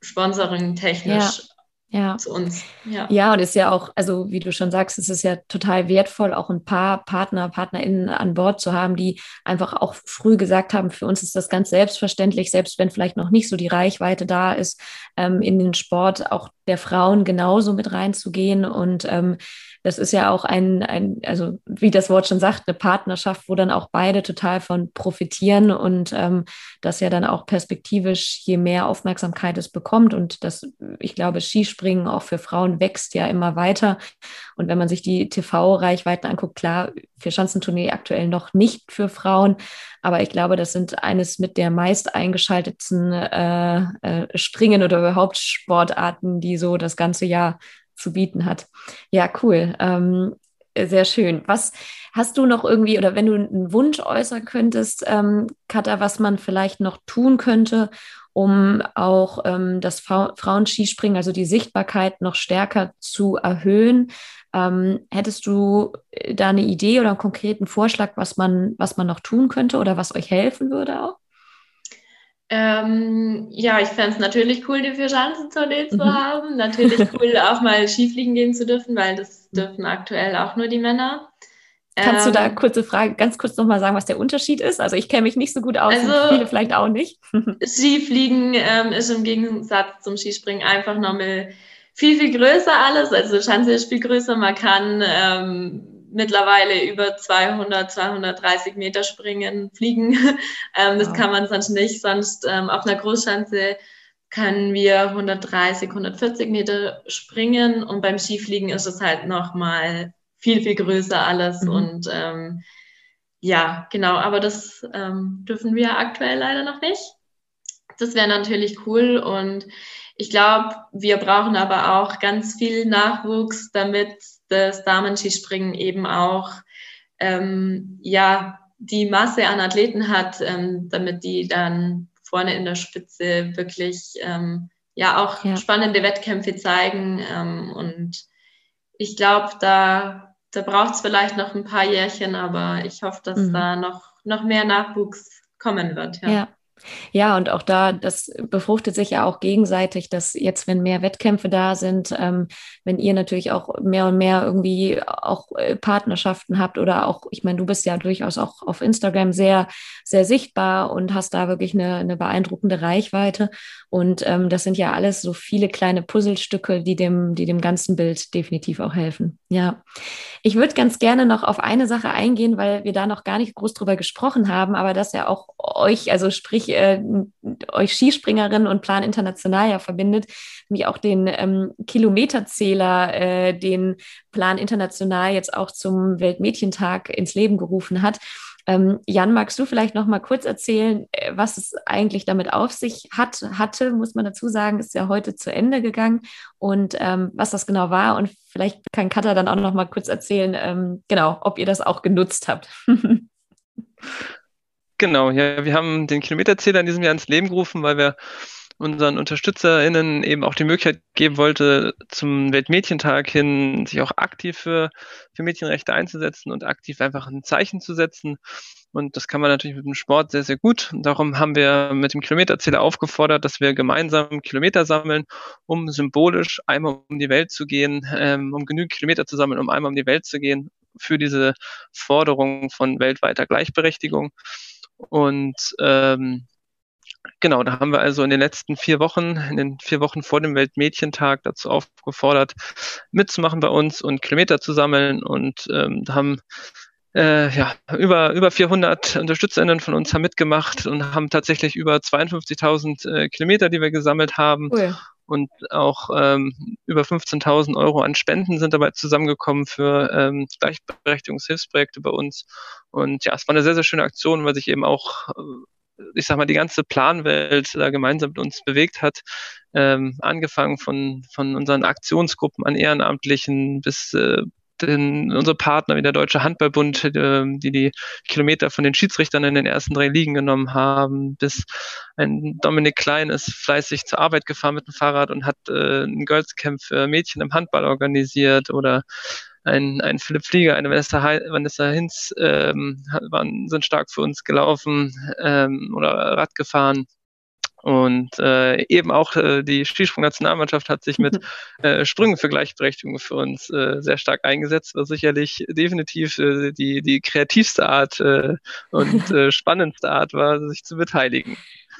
Sponsoring technisch ja. zu uns. Ja. ja, und ist ja auch, also wie du schon sagst, es ist ja total wertvoll, auch ein paar Partner, PartnerInnen an Bord zu haben, die einfach auch früh gesagt haben, für uns ist das ganz selbstverständlich, selbst wenn vielleicht noch nicht so die Reichweite da ist, ähm, in den Sport auch der Frauen genauso mit reinzugehen. Und ähm, das ist ja auch ein, ein, also wie das Wort schon sagt, eine Partnerschaft, wo dann auch beide total von profitieren und ähm, das ja dann auch perspektivisch, je mehr Aufmerksamkeit es bekommt. Und das, ich glaube, Skispringen auch für Frauen wächst ja immer weiter. Und wenn man sich die TV-Reichweiten anguckt, klar, für Schanzentournee aktuell noch nicht für Frauen, aber ich glaube, das sind eines mit der meist eingeschaltetsten äh, äh, Springen oder überhaupt Sportarten, die so das ganze Jahr zu bieten hat. Ja, cool. Ähm, sehr schön. Was hast du noch irgendwie, oder wenn du einen Wunsch äußern könntest, ähm, Katha, was man vielleicht noch tun könnte, um auch ähm, das Frauenskispringen, also die Sichtbarkeit noch stärker zu erhöhen? Ähm, hättest du äh, da eine Idee oder einen konkreten Vorschlag, was man, was man noch tun könnte oder was euch helfen würde auch? Ähm, ja, ich fände es natürlich cool, die Vier-Schanzentournee zu mhm. haben. Natürlich cool, auch mal Skifliegen gehen zu dürfen, weil das dürfen aktuell auch nur die Männer. Kannst ähm, du da ähm, kurze Frage, ganz kurz nochmal sagen, was der Unterschied ist? Also ich kenne mich nicht so gut aus, also, viele vielleicht auch nicht. Skifliegen ähm, ist im Gegensatz zum Skispringen einfach nochmal viel, viel größer alles. Also Schanze ist viel größer. Man kann ähm, mittlerweile über 200, 230 Meter springen, fliegen. ähm, das kann man sonst nicht. Sonst ähm, auf einer Großschanze können wir 130, 140 Meter springen und beim Skifliegen ist es halt nochmal viel, viel größer alles mhm. und ähm, ja, genau, aber das ähm, dürfen wir aktuell leider noch nicht. Das wäre natürlich cool und ich glaube, wir brauchen aber auch ganz viel Nachwuchs, damit das Damenskispringen eben auch ähm, ja die Masse an Athleten hat, ähm, damit die dann vorne in der Spitze wirklich ähm, ja auch ja. spannende Wettkämpfe zeigen. Ähm, und ich glaube, da, da braucht es vielleicht noch ein paar Jährchen, aber ich hoffe, dass mhm. da noch, noch mehr Nachwuchs kommen wird. Ja. ja. Ja, und auch da, das befruchtet sich ja auch gegenseitig, dass jetzt, wenn mehr Wettkämpfe da sind, ähm, wenn ihr natürlich auch mehr und mehr irgendwie auch äh, Partnerschaften habt oder auch, ich meine, du bist ja durchaus auch auf Instagram sehr, sehr sichtbar und hast da wirklich eine, eine beeindruckende Reichweite. Und ähm, das sind ja alles so viele kleine Puzzlestücke, die dem, die dem ganzen Bild definitiv auch helfen. Ja. Ich würde ganz gerne noch auf eine Sache eingehen, weil wir da noch gar nicht groß drüber gesprochen haben, aber das ja auch euch, also sprich äh, euch Skispringerinnen und Plan International ja verbindet, nämlich auch den ähm, Kilometerzähler, äh, den Plan International jetzt auch zum Weltmädchentag ins Leben gerufen hat. Ähm, Jan, magst du vielleicht noch mal kurz erzählen, äh, was es eigentlich damit auf sich hat, hatte, muss man dazu sagen, ist ja heute zu Ende gegangen und ähm, was das genau war und vielleicht kann Katha dann auch noch mal kurz erzählen, ähm, genau, ob ihr das auch genutzt habt. Genau, ja, wir haben den Kilometerzähler in diesem Jahr ins Leben gerufen, weil wir unseren UnterstützerInnen eben auch die Möglichkeit geben wollte, zum Weltmädchentag hin sich auch aktiv für, für Mädchenrechte einzusetzen und aktiv einfach ein Zeichen zu setzen. Und das kann man natürlich mit dem Sport sehr, sehr gut. Und darum haben wir mit dem Kilometerzähler aufgefordert, dass wir gemeinsam Kilometer sammeln, um symbolisch einmal um die Welt zu gehen, ähm, um genügend Kilometer zu sammeln, um einmal um die Welt zu gehen für diese Forderung von weltweiter Gleichberechtigung. Und ähm, Genau, da haben wir also in den letzten vier Wochen, in den vier Wochen vor dem Weltmädchentag dazu aufgefordert, mitzumachen bei uns und Kilometer zu sammeln und ähm, haben äh, ja, über, über 400 UnterstützerInnen von uns haben mitgemacht und haben tatsächlich über 52.000 äh, Kilometer, die wir gesammelt haben. Cool. Und auch ähm, über 15.000 Euro an Spenden sind dabei zusammengekommen für ähm, Gleichberechtigungshilfsprojekte bei uns. Und ja, es war eine sehr, sehr schöne Aktion, weil sich eben auch äh, ich sag mal, die ganze Planwelt da gemeinsam mit uns bewegt hat. Ähm, angefangen von, von unseren Aktionsgruppen an Ehrenamtlichen bis äh, den, unsere Partner wie der Deutsche Handballbund, äh, die die Kilometer von den Schiedsrichtern in den ersten drei Ligen genommen haben, bis ein Dominik Klein ist fleißig zur Arbeit gefahren mit dem Fahrrad und hat äh, ein Girls Camp für Mädchen im Handball organisiert oder ein, ein Philipp Flieger, eine Vanessa, Vanessa Hinz ähm, waren, sind stark für uns gelaufen ähm, oder Rad gefahren. Und äh, eben auch äh, die Skisprung-Nationalmannschaft hat sich mit äh, Sprüngen für Gleichberechtigung für uns äh, sehr stark eingesetzt, was sicherlich definitiv äh, die, die kreativste Art äh, und äh, spannendste Art war, sich zu beteiligen.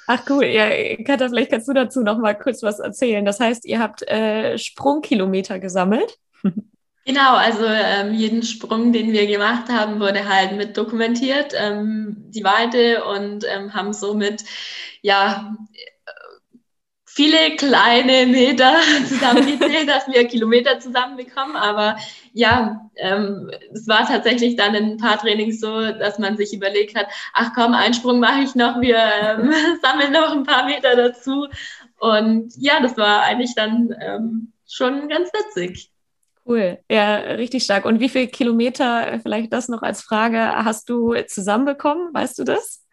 Ach cool, ja, Katha, vielleicht kannst du dazu noch mal kurz was erzählen. Das heißt, ihr habt äh, Sprungkilometer gesammelt. Genau, also ähm, jeden Sprung, den wir gemacht haben, wurde halt mit dokumentiert, ähm, die Weite und ähm, haben somit ja viele kleine Meter zusammengezählt, dass wir Kilometer zusammenbekommen. Aber ja, ähm, es war tatsächlich dann in ein paar Trainings so, dass man sich überlegt hat, ach komm, einen Sprung mache ich noch, wir ähm, sammeln noch ein paar Meter dazu. Und ja, das war eigentlich dann ähm, schon ganz witzig. Cool, ja, richtig stark. Und wie viele Kilometer, vielleicht das noch als Frage, hast du zusammenbekommen? Weißt du das?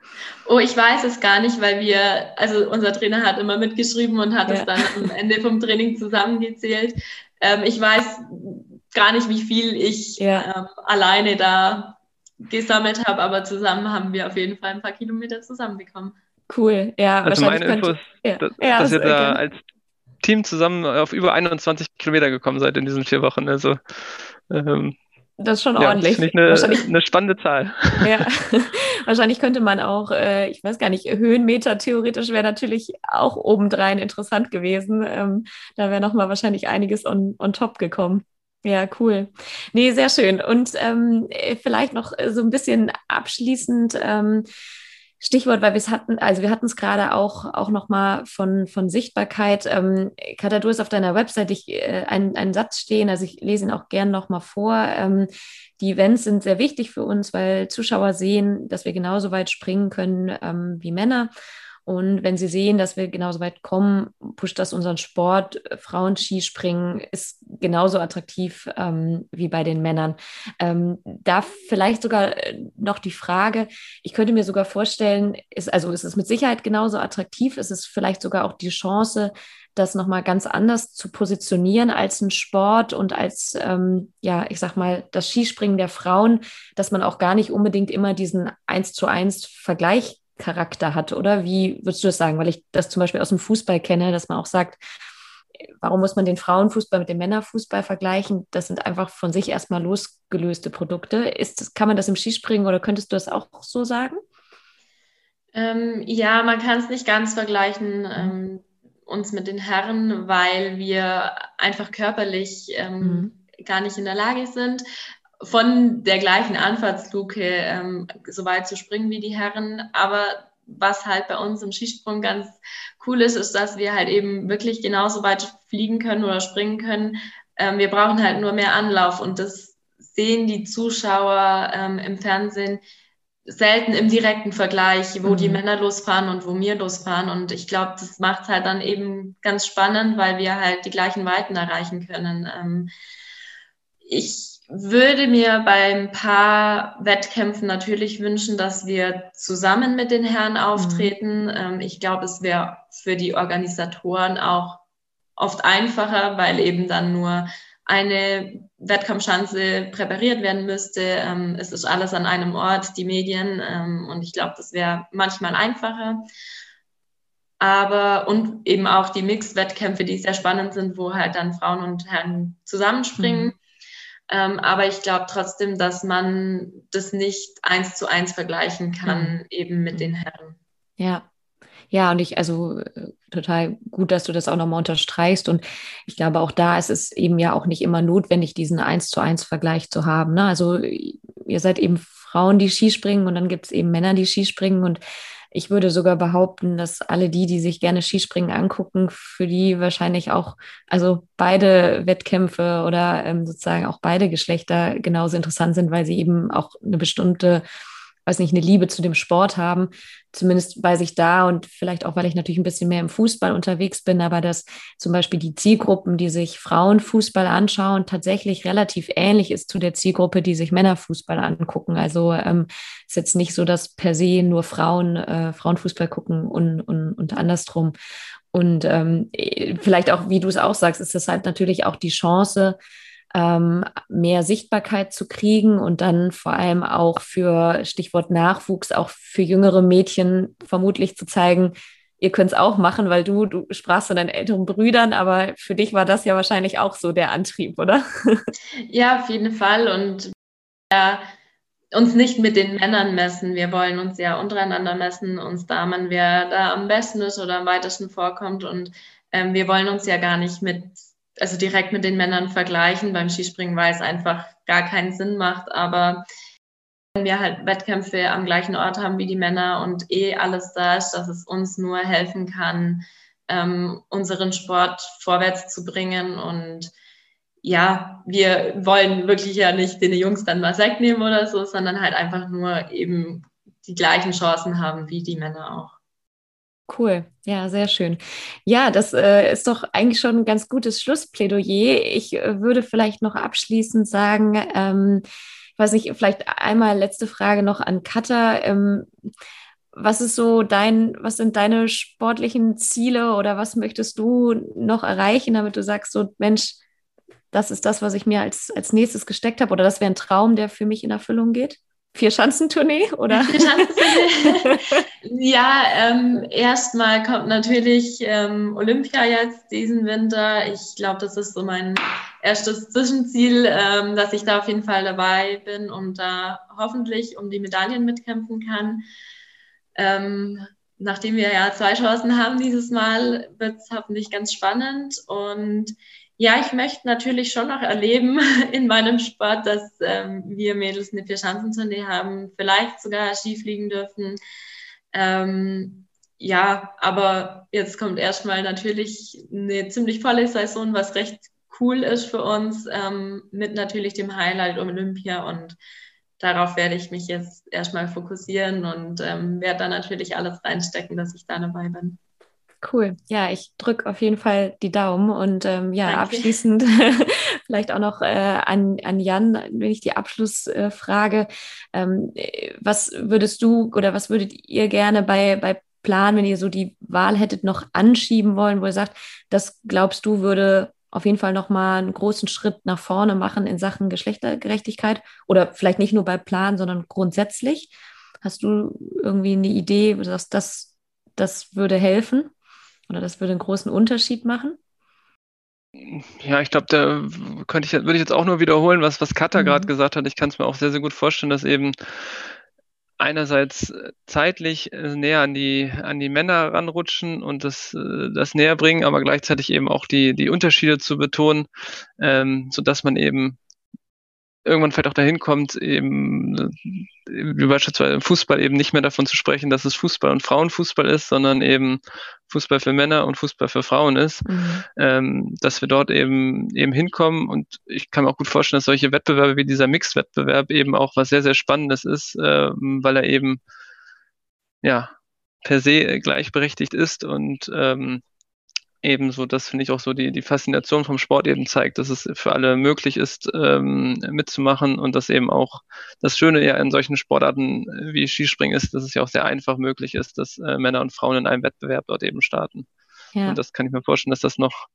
Oh, ich weiß es gar nicht, weil wir, also unser Trainer hat immer mitgeschrieben und hat ja. es dann am Ende vom Training zusammengezählt. Ähm, ich weiß gar nicht, wie viel ich ja. ähm, alleine da gesammelt habe, aber zusammen haben wir auf jeden Fall ein paar Kilometer zusammenbekommen. Cool, ja. Also meine Info ist, ja. dass, ja, dass ihr da als Team zusammen auf über 21 Kilometer gekommen seid in diesen vier Wochen. Also ähm, das ist schon ja, ordentlich. Das eine, wahrscheinlich, eine spannende Zahl. Ja, wahrscheinlich könnte man auch, äh, ich weiß gar nicht, Höhenmeter theoretisch wäre natürlich auch obendrein interessant gewesen. Ähm, da wäre nochmal wahrscheinlich einiges on, on top gekommen. Ja, cool. Nee, sehr schön. Und ähm, vielleicht noch so ein bisschen abschließend. Ähm, Stichwort, weil wir es hatten, also wir hatten es gerade auch, auch nochmal von, von Sichtbarkeit. Ähm, Katha, du hast auf deiner Website ich, äh, einen, einen Satz stehen, also ich lese ihn auch gern nochmal vor. Ähm, die Events sind sehr wichtig für uns, weil Zuschauer sehen, dass wir genauso weit springen können ähm, wie Männer. Und wenn sie sehen, dass wir genauso weit kommen, pusht das unseren Sport. Frauen-Skispringen ist genauso attraktiv ähm, wie bei den Männern. Ähm, da vielleicht sogar äh, noch die Frage, ich könnte mir sogar vorstellen, ist, also ist es mit Sicherheit genauso attraktiv, ist es vielleicht sogar auch die Chance, das nochmal ganz anders zu positionieren als ein Sport und als, ähm, ja, ich sag mal, das Skispringen der Frauen, dass man auch gar nicht unbedingt immer diesen eins zu eins Vergleich Charakter hat, oder? Wie würdest du das sagen? Weil ich das zum Beispiel aus dem Fußball kenne, dass man auch sagt, warum muss man den Frauenfußball mit dem Männerfußball vergleichen? Das sind einfach von sich erstmal losgelöste Produkte. Ist kann man das im Skispringen oder könntest du das auch so sagen? Ähm, ja, man kann es nicht ganz vergleichen. Ähm, uns mit den Herren, weil wir einfach körperlich ähm, mhm. gar nicht in der Lage sind von der gleichen Anfahrtsluke ähm, so weit zu springen wie die Herren. Aber was halt bei uns im Skisprung ganz cool ist, ist, dass wir halt eben wirklich genauso weit fliegen können oder springen können. Ähm, wir brauchen halt nur mehr Anlauf und das sehen die Zuschauer ähm, im Fernsehen selten im direkten Vergleich, wo mhm. die Männer losfahren und wo wir losfahren. Und ich glaube, das macht es halt dann eben ganz spannend, weil wir halt die gleichen Weiten erreichen können. Ähm, ich würde mir bei ein paar Wettkämpfen natürlich wünschen, dass wir zusammen mit den Herren mhm. auftreten. Mhm. ich glaube, es wäre für die Organisatoren auch oft einfacher, weil eben dann nur eine Wettkampfschanze präpariert werden müsste. Ähm, es ist alles an einem Ort, die Medien. Ähm, und ich glaube, das wäre manchmal einfacher. Aber und eben auch die Mixed-Wettkämpfe, die sehr spannend sind, wo halt dann Frauen und Herren zusammenspringen. Mhm. Ähm, aber ich glaube trotzdem, dass man das nicht eins zu eins vergleichen kann, mhm. eben mit den Herren. Ja, ja, und ich, also äh, total gut, dass du das auch nochmal unterstreichst. Und ich glaube, auch da ist es eben ja auch nicht immer notwendig, diesen eins zu eins Vergleich zu haben. Ne? Also ihr seid eben Frauen, die Skispringen und dann gibt es eben Männer, die Skispringen. Und ich würde sogar behaupten, dass alle die, die sich gerne Skispringen angucken, für die wahrscheinlich auch, also beide Wettkämpfe oder ähm, sozusagen auch beide Geschlechter genauso interessant sind, weil sie eben auch eine bestimmte weiß nicht, eine Liebe zu dem Sport haben. Zumindest weiß ich da und vielleicht auch, weil ich natürlich ein bisschen mehr im Fußball unterwegs bin, aber dass zum Beispiel die Zielgruppen, die sich Frauenfußball anschauen, tatsächlich relativ ähnlich ist zu der Zielgruppe, die sich Männerfußball angucken. Also ähm, ist jetzt nicht so, dass per se nur Frauen äh, Frauenfußball gucken und, und, und andersrum. Und ähm, vielleicht auch, wie du es auch sagst, ist das halt natürlich auch die Chance, ähm, mehr Sichtbarkeit zu kriegen und dann vor allem auch für Stichwort Nachwuchs, auch für jüngere Mädchen vermutlich zu zeigen, ihr könnt es auch machen, weil du, du sprachst von deinen älteren Brüdern, aber für dich war das ja wahrscheinlich auch so der Antrieb, oder? Ja, auf jeden Fall. Und ja, uns nicht mit den Männern messen. Wir wollen uns ja untereinander messen, uns Damen, wer da am besten ist oder am weitesten vorkommt. Und ähm, wir wollen uns ja gar nicht mit also direkt mit den Männern vergleichen beim Skispringen, weil es einfach gar keinen Sinn macht. Aber wenn wir halt Wettkämpfe am gleichen Ort haben wie die Männer und eh alles da ist, dass es uns nur helfen kann, ähm, unseren Sport vorwärts zu bringen. Und ja, wir wollen wirklich ja nicht den Jungs dann was wegnehmen oder so, sondern halt einfach nur eben die gleichen Chancen haben wie die Männer auch. Cool, ja, sehr schön. Ja, das äh, ist doch eigentlich schon ein ganz gutes Schlussplädoyer. Ich äh, würde vielleicht noch abschließend sagen, ähm, ich weiß nicht, vielleicht einmal letzte Frage noch an Katha. Ähm, was ist so dein, was sind deine sportlichen Ziele oder was möchtest du noch erreichen, damit du sagst, so Mensch, das ist das, was ich mir als, als nächstes gesteckt habe oder das wäre ein Traum, der für mich in Erfüllung geht? Vier-Schanzentournee, oder? Vier ja, ähm, erstmal kommt natürlich ähm, Olympia jetzt diesen Winter. Ich glaube, das ist so mein erstes Zwischenziel, ähm, dass ich da auf jeden Fall dabei bin und da hoffentlich um die Medaillen mitkämpfen kann. Ähm, nachdem wir ja zwei Chancen haben dieses Mal, wird es hoffentlich ganz spannend und ja, ich möchte natürlich schon noch erleben in meinem Sport, dass ähm, wir Mädels eine Vierschanzentournee haben, vielleicht sogar Ski fliegen dürfen. Ähm, ja, aber jetzt kommt erstmal natürlich eine ziemlich volle Saison, was recht cool ist für uns, ähm, mit natürlich dem Highlight um Olympia und darauf werde ich mich jetzt erstmal fokussieren und ähm, werde da natürlich alles reinstecken, dass ich da dabei bin. Cool. Ja, ich drücke auf jeden Fall die Daumen und ähm, ja, Danke. abschließend vielleicht auch noch äh, an, an Jan, wenn ich die Abschlussfrage, äh, ähm, was würdest du oder was würdet ihr gerne bei, bei Plan, wenn ihr so die Wahl hättet, noch anschieben wollen, wo ihr sagt, das glaubst du würde auf jeden Fall nochmal einen großen Schritt nach vorne machen in Sachen Geschlechtergerechtigkeit oder vielleicht nicht nur bei Plan, sondern grundsätzlich? Hast du irgendwie eine Idee, dass das, das würde helfen? Oder das würde einen großen Unterschied machen? Ja, ich glaube, da könnte ich, würde ich jetzt auch nur wiederholen, was, was Katha mhm. gerade gesagt hat. Ich kann es mir auch sehr, sehr gut vorstellen, dass eben einerseits zeitlich äh, näher an die, an die Männer ranrutschen und das, äh, das näher bringen, aber gleichzeitig eben auch die, die Unterschiede zu betonen, ähm, sodass man eben irgendwann vielleicht auch dahin kommt, eben wie beispielsweise im Fußball eben nicht mehr davon zu sprechen, dass es Fußball und Frauenfußball ist, sondern eben Fußball für Männer und Fußball für Frauen ist, mhm. ähm, dass wir dort eben eben hinkommen und ich kann mir auch gut vorstellen, dass solche Wettbewerbe wie dieser Mixed-Wettbewerb eben auch was sehr, sehr Spannendes ist, äh, weil er eben ja per se gleichberechtigt ist und ähm, ebenso, das finde ich auch so die, die Faszination vom Sport eben zeigt, dass es für alle möglich ist, ähm, mitzumachen und dass eben auch das Schöne ja in solchen Sportarten wie Skispringen ist, dass es ja auch sehr einfach möglich ist, dass äh, Männer und Frauen in einem Wettbewerb dort eben starten. Ja. Und das kann ich mir vorstellen, dass das noch,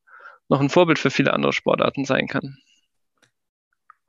noch ein Vorbild für viele andere Sportarten sein kann.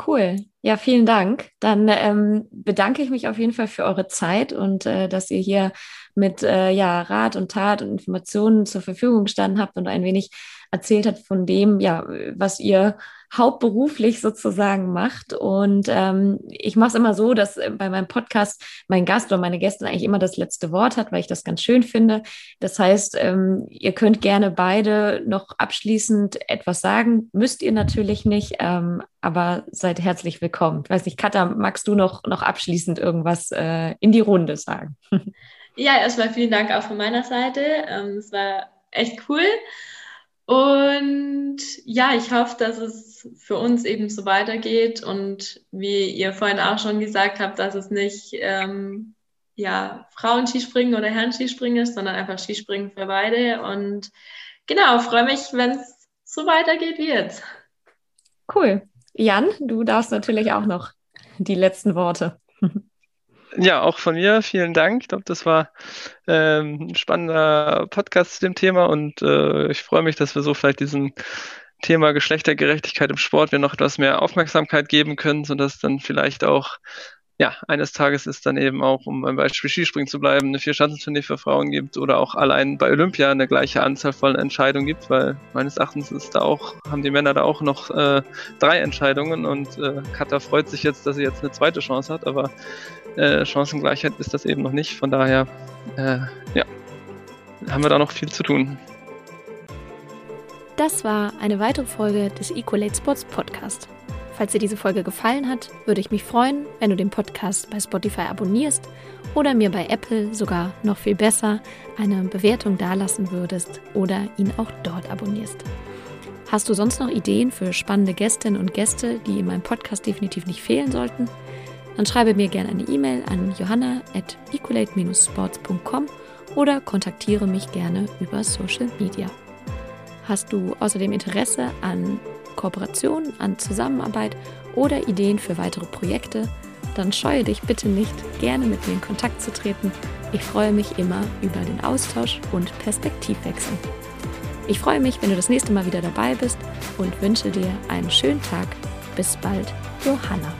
Cool. Ja, vielen Dank. Dann ähm, bedanke ich mich auf jeden Fall für eure Zeit und äh, dass ihr hier mit äh, ja, Rat und Tat und Informationen zur Verfügung gestanden habt und ein wenig erzählt habt von dem, ja, was ihr hauptberuflich sozusagen macht. Und ähm, ich mache es immer so, dass äh, bei meinem Podcast mein Gast oder meine Gästin eigentlich immer das letzte Wort hat, weil ich das ganz schön finde. Das heißt, ähm, ihr könnt gerne beide noch abschließend etwas sagen, müsst ihr natürlich nicht, ähm, aber seid herzlich willkommen. Ich weiß nicht, Katha, magst du noch, noch abschließend irgendwas äh, in die Runde sagen? Ja, erstmal vielen Dank auch von meiner Seite. Ähm, es war echt cool. Und ja, ich hoffe, dass es für uns eben so weitergeht und wie ihr vorhin auch schon gesagt habt, dass es nicht ähm, ja, Frauen-Skispringen oder Herren-Skispringen ist, sondern einfach Skispringen für beide. Und genau, freue mich, wenn es so weitergeht wie jetzt. Cool. Jan, du darfst natürlich auch noch die letzten Worte. Ja, auch von mir vielen Dank. Ich glaube, das war ähm, ein spannender Podcast zu dem Thema und äh, ich freue mich, dass wir so vielleicht diesem Thema Geschlechtergerechtigkeit im Sport wir noch etwas mehr Aufmerksamkeit geben können, sodass dann vielleicht auch ja, eines Tages ist dann eben auch, um beim Beispiel Skispringen zu bleiben, eine Vierschanzentournee für Frauen gibt oder auch allein bei Olympia eine gleiche Anzahl von Entscheidungen gibt, weil meines Erachtens ist da auch, haben die Männer da auch noch äh, drei Entscheidungen und äh, Katha freut sich jetzt, dass sie jetzt eine zweite Chance hat, aber äh, Chancengleichheit ist das eben noch nicht. Von daher, äh, ja, haben wir da noch viel zu tun. Das war eine weitere Folge des Equalate Sports Podcast. Falls dir diese Folge gefallen hat, würde ich mich freuen, wenn du den Podcast bei Spotify abonnierst oder mir bei Apple sogar noch viel besser eine Bewertung dalassen würdest oder ihn auch dort abonnierst. Hast du sonst noch Ideen für spannende Gästinnen und Gäste, die in meinem Podcast definitiv nicht fehlen sollten? Dann schreibe mir gerne eine E-Mail an johanna at equalate-sports.com oder kontaktiere mich gerne über Social Media. Hast du außerdem Interesse an Kooperation, an Zusammenarbeit oder Ideen für weitere Projekte, dann scheue dich bitte nicht, gerne mit mir in Kontakt zu treten. Ich freue mich immer über den Austausch und Perspektivwechsel. Ich freue mich, wenn du das nächste Mal wieder dabei bist und wünsche dir einen schönen Tag. Bis bald, Johanna.